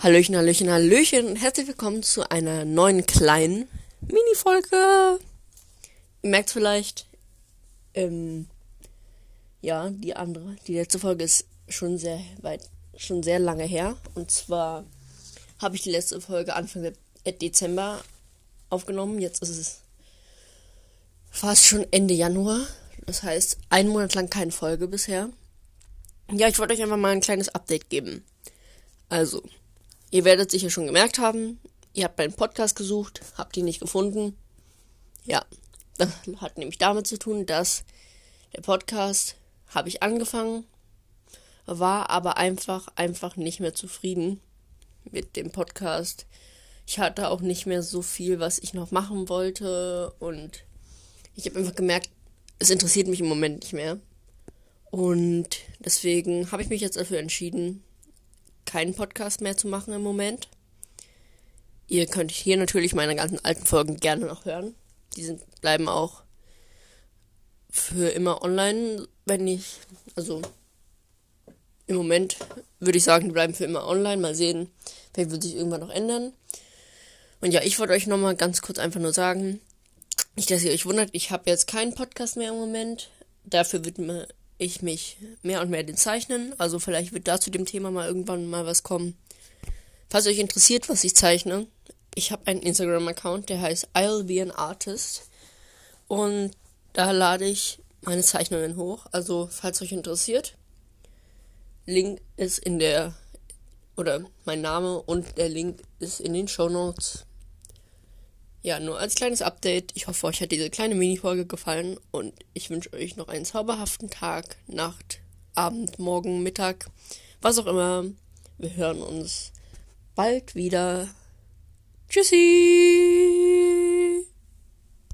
Hallöchen, Hallöchen, Hallöchen und herzlich willkommen zu einer neuen kleinen Mini-Folge. Ihr merkt vielleicht, ähm, ja, die andere, die letzte Folge ist schon sehr weit, schon sehr lange her. Und zwar habe ich die letzte Folge Anfang Dezember aufgenommen. Jetzt ist es fast schon Ende Januar. Das heißt, einen Monat lang keine Folge bisher. Ja, ich wollte euch einfach mal ein kleines Update geben. Also, Ihr werdet sicher schon gemerkt haben, ihr habt meinen Podcast gesucht, habt ihn nicht gefunden. Ja, das hat nämlich damit zu tun, dass der Podcast habe ich angefangen, war aber einfach, einfach nicht mehr zufrieden mit dem Podcast. Ich hatte auch nicht mehr so viel, was ich noch machen wollte und ich habe einfach gemerkt, es interessiert mich im Moment nicht mehr. Und deswegen habe ich mich jetzt dafür entschieden, keinen Podcast mehr zu machen im Moment. Ihr könnt hier natürlich meine ganzen alten Folgen gerne noch hören. Die sind, bleiben auch für immer online, wenn ich, also im Moment würde ich sagen, die bleiben für immer online. Mal sehen, vielleicht wird sich irgendwann noch ändern. Und ja, ich wollte euch nochmal ganz kurz einfach nur sagen, nicht, dass ihr euch wundert, ich habe jetzt keinen Podcast mehr im Moment. Dafür widme ich mich mehr und mehr den Zeichnen. Also vielleicht wird da zu dem Thema mal irgendwann mal was kommen. Falls euch interessiert, was ich zeichne, ich habe einen Instagram-Account, der heißt I'll be an Artist. Und da lade ich meine Zeichnungen hoch. Also falls euch interessiert, Link ist in der oder mein Name und der Link ist in den Show Notes. Ja, nur als kleines Update. Ich hoffe, euch hat diese kleine Mini-Folge gefallen und ich wünsche euch noch einen zauberhaften Tag, Nacht, Abend, Morgen, Mittag, was auch immer. Wir hören uns bald wieder. Tschüssi!